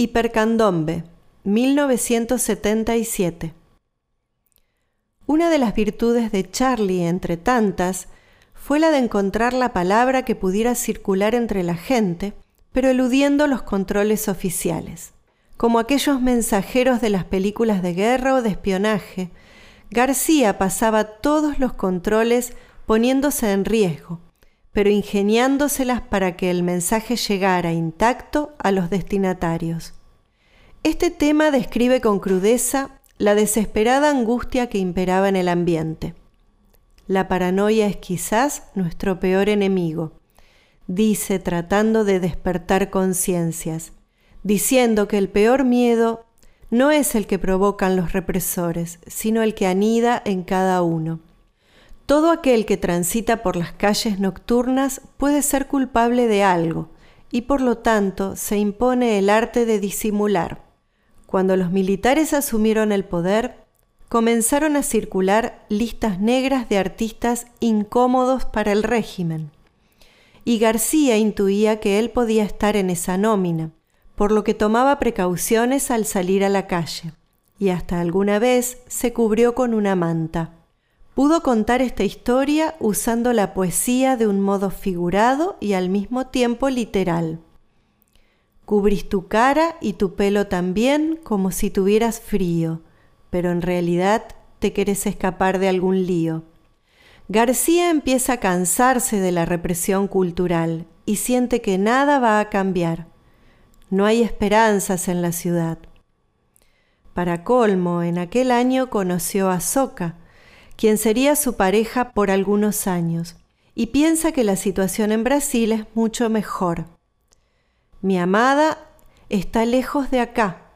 Hipercandombe, 1977. Una de las virtudes de Charlie, entre tantas, fue la de encontrar la palabra que pudiera circular entre la gente, pero eludiendo los controles oficiales. Como aquellos mensajeros de las películas de guerra o de espionaje, García pasaba todos los controles poniéndose en riesgo, pero ingeniándoselas para que el mensaje llegara intacto a los destinatarios. Este tema describe con crudeza la desesperada angustia que imperaba en el ambiente. La paranoia es quizás nuestro peor enemigo, dice tratando de despertar conciencias, diciendo que el peor miedo no es el que provocan los represores, sino el que anida en cada uno. Todo aquel que transita por las calles nocturnas puede ser culpable de algo, y por lo tanto se impone el arte de disimular. Cuando los militares asumieron el poder, comenzaron a circular listas negras de artistas incómodos para el régimen. Y García intuía que él podía estar en esa nómina, por lo que tomaba precauciones al salir a la calle, y hasta alguna vez se cubrió con una manta. Pudo contar esta historia usando la poesía de un modo figurado y al mismo tiempo literal. Cubrís tu cara y tu pelo también como si tuvieras frío, pero en realidad te querés escapar de algún lío. García empieza a cansarse de la represión cultural y siente que nada va a cambiar. No hay esperanzas en la ciudad. Para colmo, en aquel año conoció a Soca, quien sería su pareja por algunos años, y piensa que la situación en Brasil es mucho mejor. Mi amada está lejos de acá,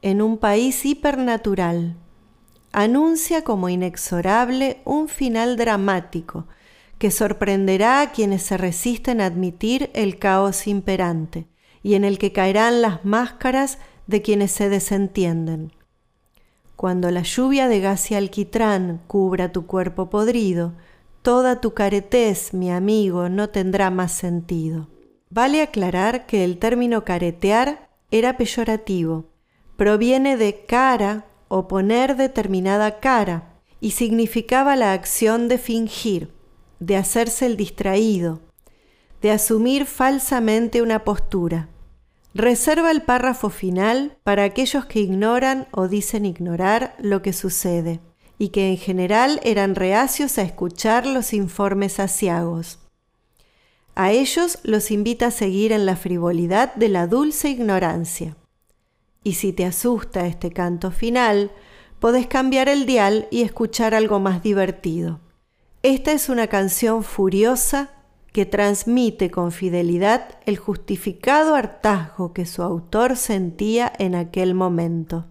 en un país hipernatural. Anuncia como inexorable un final dramático que sorprenderá a quienes se resisten a admitir el caos imperante y en el que caerán las máscaras de quienes se desentienden. Cuando la lluvia de gas alquitrán cubra tu cuerpo podrido, toda tu caretez, mi amigo, no tendrá más sentido. Vale aclarar que el término caretear era peyorativo. Proviene de cara o poner determinada cara y significaba la acción de fingir, de hacerse el distraído, de asumir falsamente una postura. Reserva el párrafo final para aquellos que ignoran o dicen ignorar lo que sucede y que en general eran reacios a escuchar los informes asiagos. A ellos los invita a seguir en la frivolidad de la dulce ignorancia. Y si te asusta este canto final, podés cambiar el dial y escuchar algo más divertido. Esta es una canción furiosa que transmite con fidelidad el justificado hartazgo que su autor sentía en aquel momento.